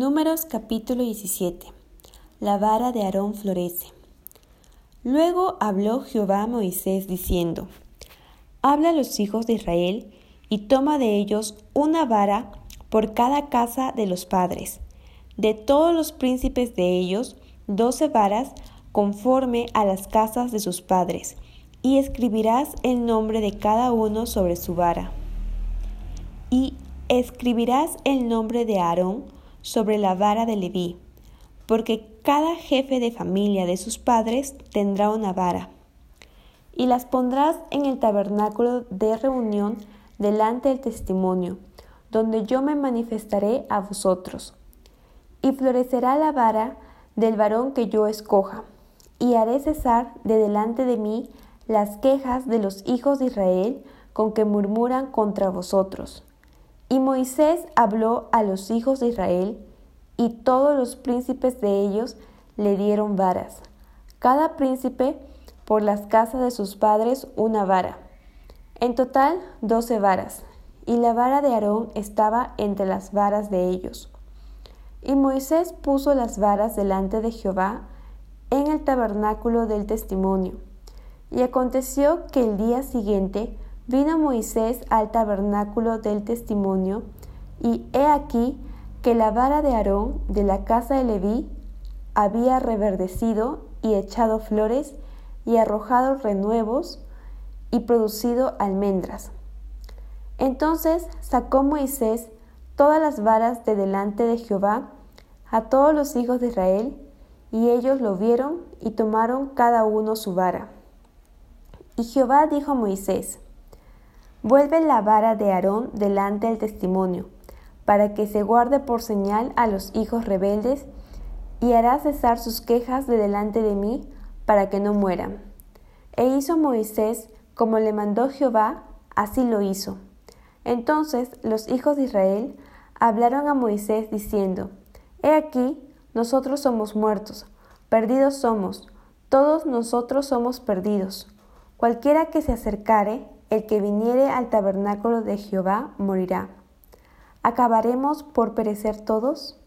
Números capítulo 17. La vara de Aarón florece. Luego habló Jehová a Moisés diciendo, Habla a los hijos de Israel y toma de ellos una vara por cada casa de los padres, de todos los príncipes de ellos, doce varas conforme a las casas de sus padres, y escribirás el nombre de cada uno sobre su vara. Y escribirás el nombre de Aarón sobre la vara de Leví, porque cada jefe de familia de sus padres tendrá una vara. Y las pondrás en el tabernáculo de reunión delante del testimonio, donde yo me manifestaré a vosotros. Y florecerá la vara del varón que yo escoja, y haré cesar de delante de mí las quejas de los hijos de Israel con que murmuran contra vosotros y Moisés habló a los hijos de Israel, y todos los príncipes de ellos le dieron varas, cada príncipe por las casas de sus padres una vara. En total doce varas, y la vara de Aarón estaba entre las varas de ellos. Y Moisés puso las varas delante de Jehová en el tabernáculo del testimonio. Y aconteció que el día siguiente Vino Moisés al tabernáculo del testimonio, y he aquí que la vara de Aarón de la casa de Leví había reverdecido y echado flores y arrojado renuevos y producido almendras. Entonces sacó Moisés todas las varas de delante de Jehová a todos los hijos de Israel, y ellos lo vieron y tomaron cada uno su vara. Y Jehová dijo a Moisés, Vuelve la vara de Aarón delante del testimonio, para que se guarde por señal a los hijos rebeldes, y hará cesar sus quejas de delante de mí, para que no mueran. E hizo Moisés como le mandó Jehová, así lo hizo. Entonces los hijos de Israel hablaron a Moisés diciendo, He aquí, nosotros somos muertos, perdidos somos, todos nosotros somos perdidos. Cualquiera que se acercare, el que viniere al tabernáculo de Jehová morirá. ¿Acabaremos por perecer todos?